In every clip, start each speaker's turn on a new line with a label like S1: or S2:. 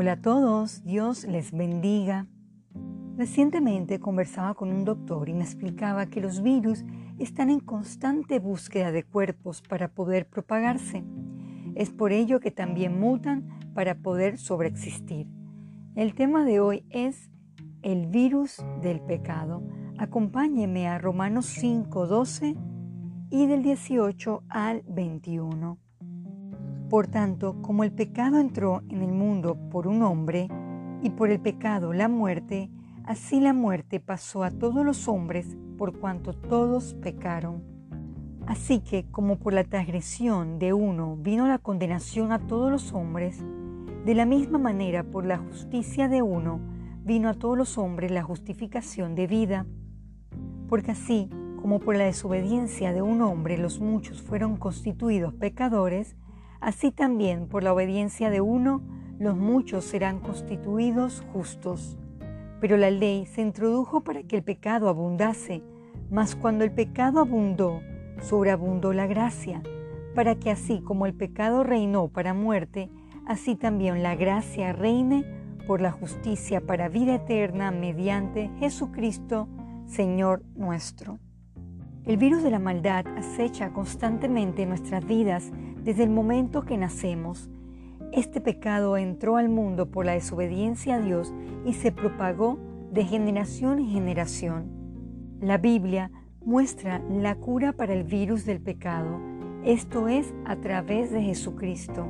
S1: Hola a todos, Dios les bendiga. Recientemente conversaba con un doctor y me explicaba que los virus están en constante búsqueda de cuerpos para poder propagarse. Es por ello que también mutan para poder sobreexistir. El tema de hoy es el virus del pecado. Acompáñeme a Romanos 5, 12 y del 18 al 21. Por tanto, como el pecado entró en el mundo por un hombre, y por el pecado la muerte, así la muerte pasó a todos los hombres por cuanto todos pecaron. Así que como por la transgresión de uno vino la condenación a todos los hombres, de la misma manera por la justicia de uno vino a todos los hombres la justificación de vida. Porque así como por la desobediencia de un hombre los muchos fueron constituidos pecadores, así también por la obediencia de uno los muchos serán constituidos justos. Pero la ley se introdujo para que el pecado abundase, mas cuando el pecado abundó, sobreabundó la gracia, para que así como el pecado reinó para muerte, así también la gracia reine por la justicia para vida eterna mediante Jesucristo, Señor nuestro. El virus de la maldad acecha constantemente nuestras vidas desde el momento que nacemos. Este pecado entró al mundo por la desobediencia a Dios y se propagó de generación en generación. La Biblia muestra la cura para el virus del pecado, esto es a través de Jesucristo.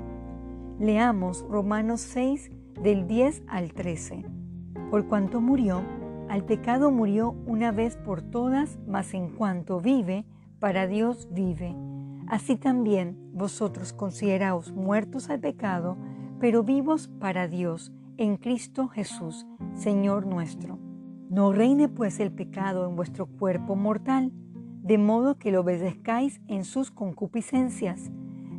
S1: Leamos Romanos 6 del 10 al 13. Por cuanto murió, al pecado murió una vez por todas, mas en cuanto vive, para Dios vive. Así también vosotros consideraos muertos al pecado, pero vivos para Dios en Cristo Jesús, Señor nuestro. No reine pues el pecado en vuestro cuerpo mortal, de modo que lo obedezcáis en sus concupiscencias,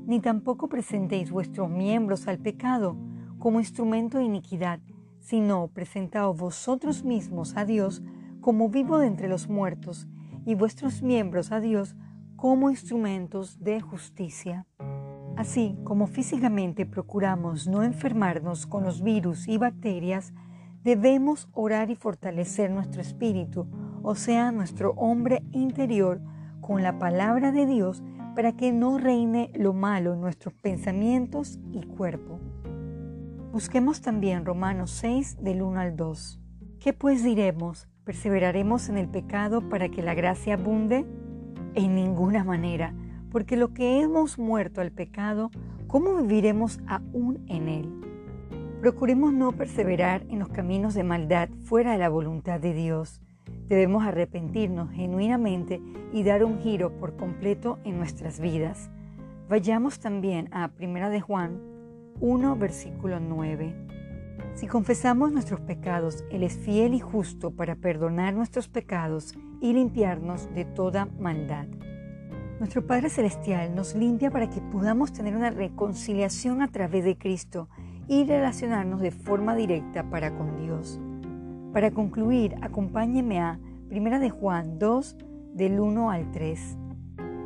S1: ni tampoco presentéis vuestros miembros al pecado como instrumento de iniquidad, sino presentaos vosotros mismos a Dios como vivo de entre los muertos, y vuestros miembros a Dios como instrumentos de justicia. Así como físicamente procuramos no enfermarnos con los virus y bacterias, debemos orar y fortalecer nuestro espíritu, o sea, nuestro hombre interior, con la palabra de Dios para que no reine lo malo en nuestros pensamientos y cuerpo. Busquemos también Romanos 6 del 1 al 2. ¿Qué pues diremos? ¿Perseveraremos en el pecado para que la gracia abunde? En ninguna manera, porque lo que hemos muerto al pecado, ¿cómo viviremos aún en él? Procuremos no perseverar en los caminos de maldad fuera de la voluntad de Dios. Debemos arrepentirnos genuinamente y dar un giro por completo en nuestras vidas. Vayamos también a 1 de Juan 1, versículo 9. Si confesamos nuestros pecados, Él es fiel y justo para perdonar nuestros pecados y limpiarnos de toda maldad. Nuestro Padre Celestial nos limpia para que podamos tener una reconciliación a través de Cristo y relacionarnos de forma directa para con Dios. Para concluir, acompáñeme a 1 de Juan 2, del 1 al 3.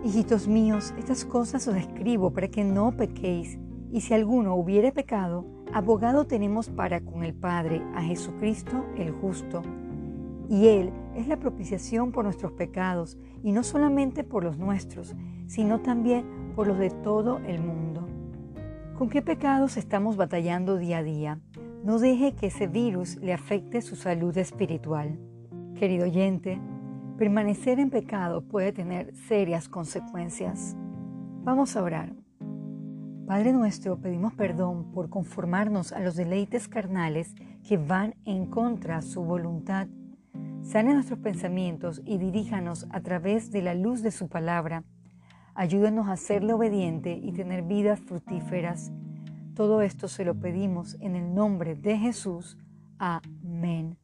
S1: Hijitos míos, estas cosas os escribo para que no pequéis. Y si alguno hubiere pecado, abogado tenemos para con el Padre a Jesucristo el justo. Y Él es la propiciación por nuestros pecados, y no solamente por los nuestros, sino también por los de todo el mundo. ¿Con qué pecados estamos batallando día a día? No deje que ese virus le afecte su salud espiritual. Querido oyente, permanecer en pecado puede tener serias consecuencias. Vamos a orar. Padre nuestro, pedimos perdón por conformarnos a los deleites carnales que van en contra de su voluntad. Sane nuestros pensamientos y diríjanos a través de la luz de su palabra. Ayúdanos a serle obediente y tener vidas fructíferas. Todo esto se lo pedimos en el nombre de Jesús. Amén.